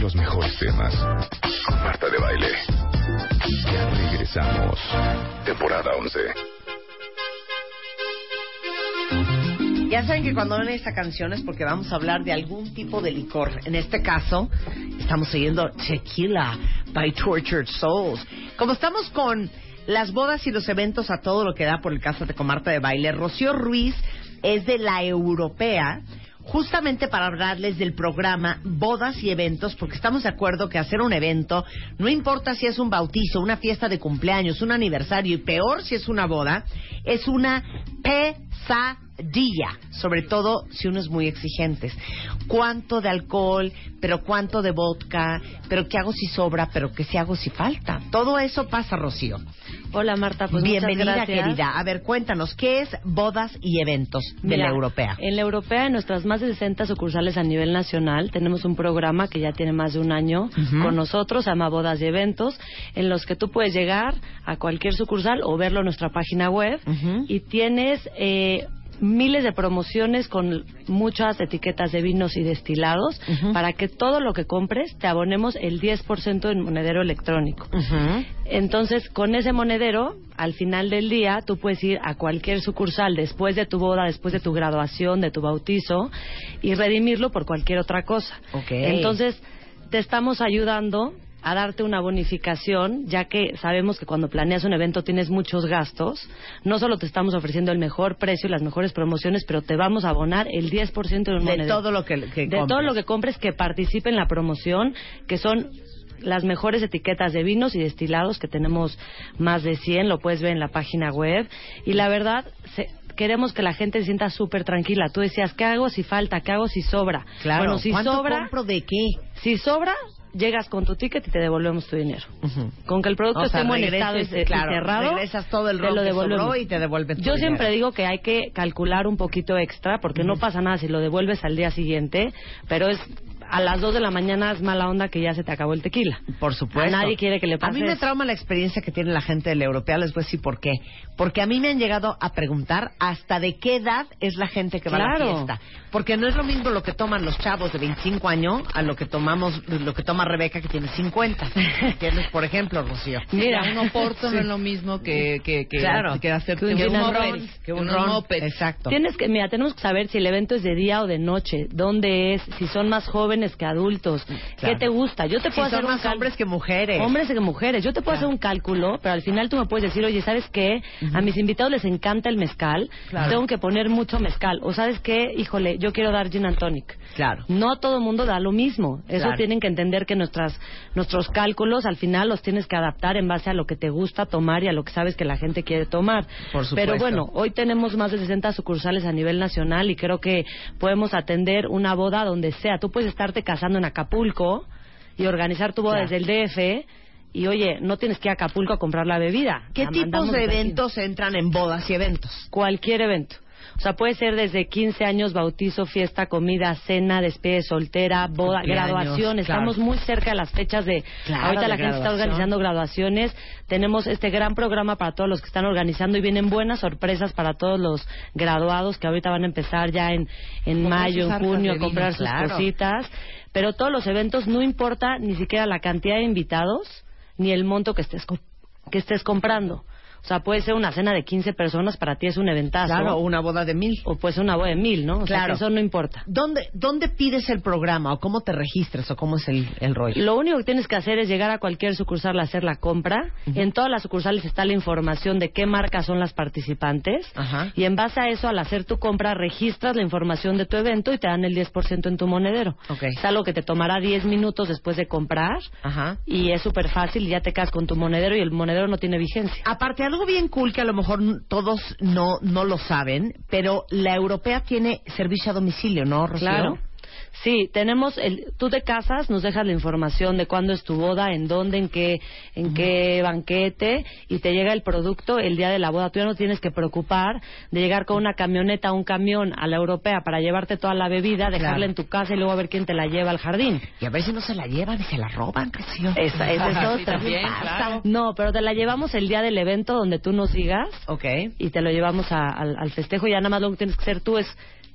los mejores temas. Con Marta de Baile. Ya regresamos. Temporada 11. Ya saben que cuando ven esta canción es porque vamos a hablar de algún tipo de licor. En este caso, estamos siguiendo Tequila by Tortured Souls. Como estamos con las bodas y los eventos a todo lo que da por el caso de Comarta de Baile, Rocío Ruiz es de la Europea justamente para hablarles del programa Bodas y Eventos, porque estamos de acuerdo que hacer un evento, no importa si es un bautizo, una fiesta de cumpleaños, un aniversario, y peor si es una boda, es una pesadilla, sobre todo si uno es muy exigente. ¿Cuánto de alcohol? ¿Pero cuánto de vodka? ¿Pero qué hago si sobra? ¿Pero qué si hago si falta? Todo eso pasa, Rocío. Hola Marta, pues Bienvenida, muchas gracias. querida. A ver, cuéntanos, ¿qué es bodas y eventos de Mira, la europea? En la europea, en nuestras más de 60 sucursales a nivel nacional, tenemos un programa que ya tiene más de un año con nosotros, se llama Bodas y Eventos, en los que tú puedes llegar a cualquier sucursal o verlo en nuestra página web Ujú. y tienes eh, miles de promociones con muchas etiquetas de vinos y destilados para que todo lo que compres te abonemos el 10% en monedero electrónico. Entonces, con ese monedero, al final del día, tú puedes ir a cualquier sucursal después de tu boda, después de tu graduación, de tu bautizo, y redimirlo por cualquier otra cosa. Entonces, te estamos ayudando a darte una bonificación, ya que sabemos que cuando planeas un evento tienes muchos gastos. No solo te estamos ofreciendo el mejor precio y las mejores promociones, pero te vamos a abonar el 10% de un De monedero todo lo que, que de todo compres. lo que compres que participe en la promoción, que son las mejores etiquetas de vinos y destilados, que tenemos más de 100, lo puedes ver en la página web. Y la verdad, se- queremos que la gente se sienta súper tranquila. Tú decías, ¿qué hago si falta? ¿Qué hago si sobra? Claro. Bueno, si ¿Cuánto sobra, compro de qué? si sobra, llegas con tu ticket y te devolvemos tu dinero. Con que el producto O esté en buen estado y, se- y claro, cerrado, regresas todo el te lo devolvemos. y te devuelven tu Yo dinero. siempre digo que hay que calcular un poquito extra porque no pasa nada si lo devuelves al día siguiente, pero es a las 2 de la mañana es mala onda que ya se te acabó el tequila. Por supuesto. A nadie quiere que le pase A mí me trauma la experiencia que tiene la gente de la europea. Les voy a decir por qué. Porque a mí me han llegado a preguntar hasta de qué edad es la gente que va a la fiesta. Porque no es lo mismo lo que toman los chavos de 25 años a lo que tomamos, lo que toma Rebeca que tiene 50. ¿Entiendes? Por ejemplo, Rocío. Mira, un oporto no es lo mismo que, que, que, Claro. que hacer Que un que un ron, Que un ron. Exacto. Tienes que, mira, tenemos que saber si el evento es de día o de noche, dónde es, si son más jóvenes que adultos, Claro. qué te gusta. Yo te puedo son hacer un más hombres que mujeres. Hombres que mujeres. Yo te puedo hacer un cálculo, pero al final tú me puedes decir, oye, ¿sabes qué? A mis invitados les encanta el mezcal, Claro. tengo que poner mucho mezcal. O ¿sabes qué? Híjole, yo quiero dar gin and tonic. Claro. No todo el mundo da lo mismo. Eso tienen que entender que nuestras, nuestros cálculos al final los tienes que adaptar en base a lo que te gusta tomar y a lo que sabes que la gente quiere tomar. Por supuesto. Pero bueno, hoy tenemos más de 60 sucursales a nivel nacional y creo que podemos atender una boda donde sea. Tú puedes estarte casando en Acapulco y organizar tu boda Claro. desde el DF y oye, no tienes que ir a Acapulco a comprar la bebida. ¿Qué La tipos de aquí. eventos entran en bodas y eventos? Cualquier evento. O sea, puede ser desde 15 años, bautizo, fiesta, comida, cena, despedida de soltera, boda, Cumpleaños, graduación. claro. Estamos muy cerca de las fechas de... Claro, ahorita de la gente está organizando graduaciones. Tenemos este gran programa para todos los que están organizando y vienen buenas sorpresas para todos los graduados que ahorita van a empezar ya en, en mayo, en junio, a comprar vino, sus claro. cositas. Pero todos los eventos, no importa ni siquiera la cantidad de invitados ni el monto que estés, que estés comprando. O sea, puede ser una cena de 15 personas, para ti es un eventazo. Claro, una boda de mil. O puede ser una boda de mil, ¿no? O sea, Claro. que eso no importa. ¿Dónde, ¿Dónde pides el programa o cómo te registras o cómo es el, el rollo? Lo único que tienes que hacer es llegar a cualquier sucursal a hacer la compra. En todas las sucursales está la información de qué marcas son las participantes. Ajá. Y en base a eso, al hacer tu compra, registras la información de tu evento y te dan el 10% en tu monedero. Ok. Es algo que te tomará 10 minutos después de comprar. Ajá. Y es súper fácil y ya te quedas con tu monedero y el monedero no tiene vigencia. Aparte, algo bien cool que a lo mejor todos no, no lo saben, pero la europea tiene servicio a domicilio, ¿no, Rocío? Claro. Sí, tenemos el, tú te casas, nos dejas la información de cuándo es tu boda, en dónde, en qué, en qué banquete y te llega el producto el día de la boda. Tú ya no tienes que preocupar de llegar con una camioneta o un camión a la europea para llevarte toda la bebida, dejarla Claro. en tu casa y luego a ver quién te la lleva al jardín. Y a ver si no se la llevan y se la roban, Rocío. Esa, esa es Sí, otra. también, claro. No, pero te la llevamos el día del evento donde tú nos digas Ok. y te lo llevamos a- al, al festejo y ya nada más lo que tienes que hacer tú es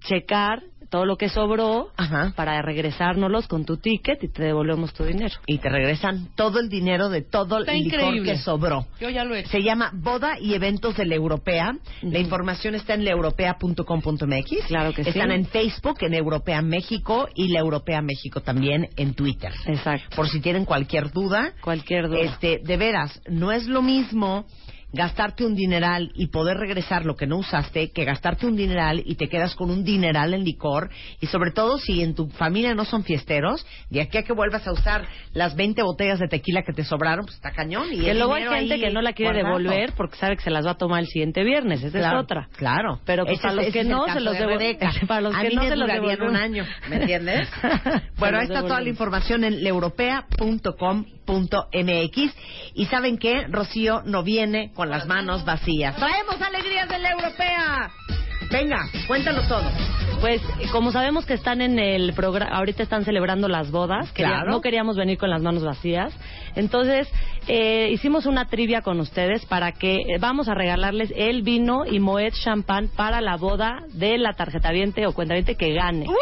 checar todo lo que sobró Ajá. para regresárnoslos con tu ticket y te devolvemos tu dinero. Y te regresan todo el dinero de todo Está el licor increíble. que sobró. Yo ya lo he hecho. Se llama Boda y Eventos de la Europea. La información está en laeuropea.com.mx. Claro que sí. Están en Facebook, en Europea México y la Europea México también en Twitter. Exacto. Por si tienen cualquier duda. Cualquier duda. Este, de veras, no es lo mismo gastarte un dineral y poder regresar lo que no usaste que gastarte un dineral y te quedas con un dineral en licor y sobre todo si en tu familia no son fiesteros de aquí a que vuelvas a usar las 20 botellas de tequila que te sobraron pues está cañón y que luego hay gente que no la quiere devolver porque sabe que se las va a tomar el siguiente viernes. Esa Claro, es otra. Claro. Pero pues Ese a es- los que no se los de devuelve- Rebeca. para los a que mí no me se los durarían devolvemos. un año, ¿me entiendes? bueno, ahí los está toda la devolvemos. información en y ¿saben qué? Rocío no viene con las manos vacías. ¡Traemos alegrías de la europea! Venga, cuéntalo todo. Pues como sabemos que están en el programa, ahorita están celebrando las bodas, quería- Claro. no queríamos venir con las manos vacías, entonces eh, hicimos una trivia con ustedes para que eh, vamos a regalarles el vino y Moet Champán para la boda de la tarjetaviente o cuentaviente que gane. ¡Woo!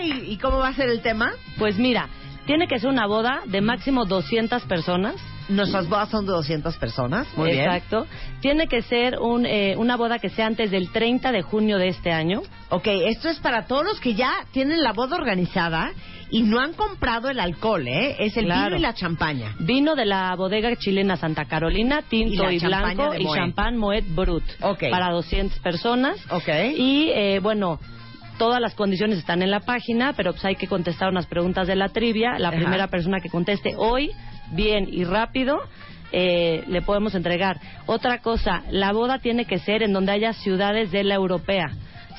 ¡Yay! ¿Y cómo va a ser el tema? Pues mira, tiene que ser una boda de máximo 200 personas. Nuestras bodas son de 200 personas. Muy bien. Exacto. Tiene que ser un, eh, una boda que sea antes del 30 de junio de este año. Ok, esto es para todos los que ya tienen la boda organizada y no han comprado el alcohol, ¿eh? Es el Claro. vino y la champaña. Vino de la bodega chilena Santa Carolina, tinto Y y, blanco y champán Moet Brut. Ok. Para 200 personas. Ok. Y eh, bueno, todas las condiciones están en la página, pero pues hay que contestar unas preguntas de la trivia. La Ajá. primera persona que conteste hoy, bien y rápido, eh, le podemos entregar. Otra cosa, la boda tiene que ser en donde haya ciudades de la europea.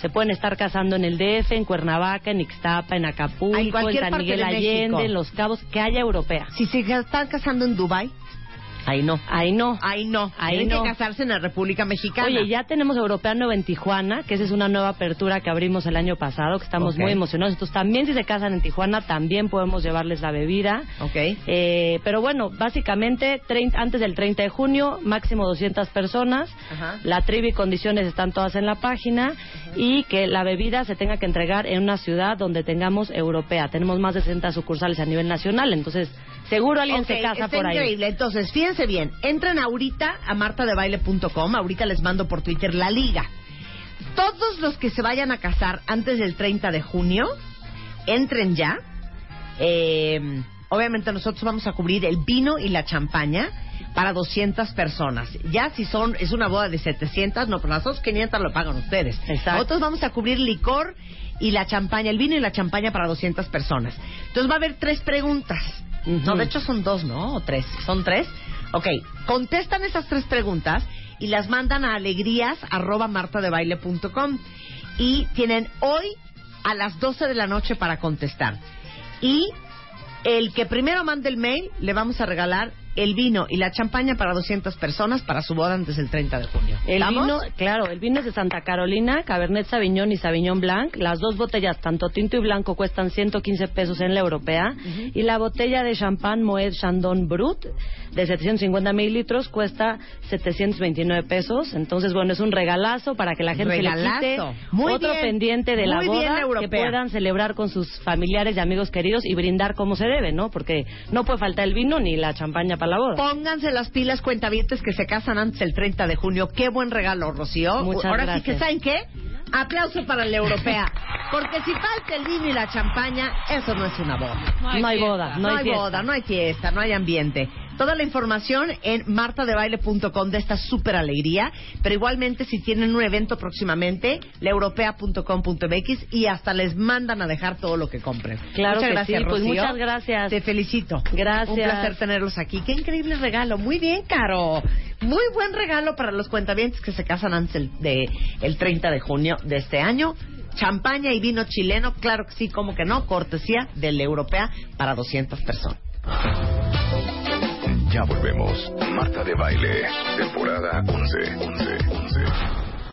Se pueden estar casando en el DF, en Cuernavaca, en Ixtapa, en Acapulco, En en, San Miguel de Allende, en Los Cabos, que haya europea. Si se están casando en Dubai, ahí no. Ahí no. Ahí no. Ahí Tienen no. que casarse en la República Mexicana. Oye, ya tenemos Europeano en Tijuana, que esa es una nueva apertura que abrimos el año pasado, que estamos muy emocionados. Entonces, también si se casan en Tijuana, también podemos llevarles la bebida. Ok. Eh, pero bueno, básicamente, 30 antes del 30 de junio, máximo 200 personas. Ajá. La tribu y condiciones están todas en la página. Y que la bebida se tenga que entregar en una ciudad donde tengamos europea. Tenemos más de 60 sucursales a nivel nacional, entonces seguro alguien se casa está por ahí. increíble. Entonces, fíjense bien. Entren ahorita a martadebaile.com. Ahorita les mando por Twitter la liga. Todos los que se vayan a casar antes del 30 de junio, entren ya. Eh, obviamente nosotros vamos a cubrir el vino y la champaña para 200 personas. Ya si son es una boda de 700, no, pero las otras 500 lo pagan ustedes. Exacto. Nosotros vamos a cubrir licor y la champaña, el vino y la champaña para 200 personas. Entonces va a haber tres preguntas. No, de hecho son dos, ¿no? O tres. ¿Son tres? Ok, contestan esas tres preguntas y las mandan a alegrías arroba martadebaile.com y tienen hoy a las 12 de la noche para contestar. Y el que primero mande el mail le vamos a regalar el vino y la champaña para 200 personas para su boda antes del 30 de junio. El ¿Estamos? vino, claro, el vino es de Santa Carolina, Cabernet Sauvignon y Sauvignon Blanc. Las dos botellas, tanto tinto y blanco, cuestan 115 pesos en la europea. Y la botella de champán Moet Chandon Brut, de 750 mililitros, cuesta 729 pesos. Entonces, bueno, es un regalazo para que la gente se le Regalazo. quite Muy otro bien. pendiente de la bien, boda que puedan celebrar con sus familiares y amigos queridos y brindar como se debe, ¿no? Porque no puede faltar el vino ni la champaña para la boda. Pónganse las pilas cuentavientes que se casan antes del 30 de junio. Qué buen regalo, Rocío. Muchas Ahora sí que, ¿saben qué? Aplauso para la europea. Porque si falta el vino y la champaña, eso no es una boda. No hay fiesta. boda, No, no hay, hay fiesta. boda, no hay fiesta, no hay ambiente. Toda la información en martadebaile.com de esta súper alegría. Pero igualmente, si tienen un evento próximamente, laeuropea.com.mx y hasta les mandan a dejar todo lo que compren. Claro muchas que gracias, sí, pues Rocío. muchas gracias. Te felicito. Gracias. Un placer tenerlos aquí. Qué increíble regalo. Muy bien, Caro. Muy buen regalo para los cuentavientes que se casan antes del de, el 30 de junio de este año. Champaña y vino chileno, claro que sí, como que no, cortesía de la europea para 200 personas. Ya volvemos. Marta de Baile, temporada 11. 11, 11.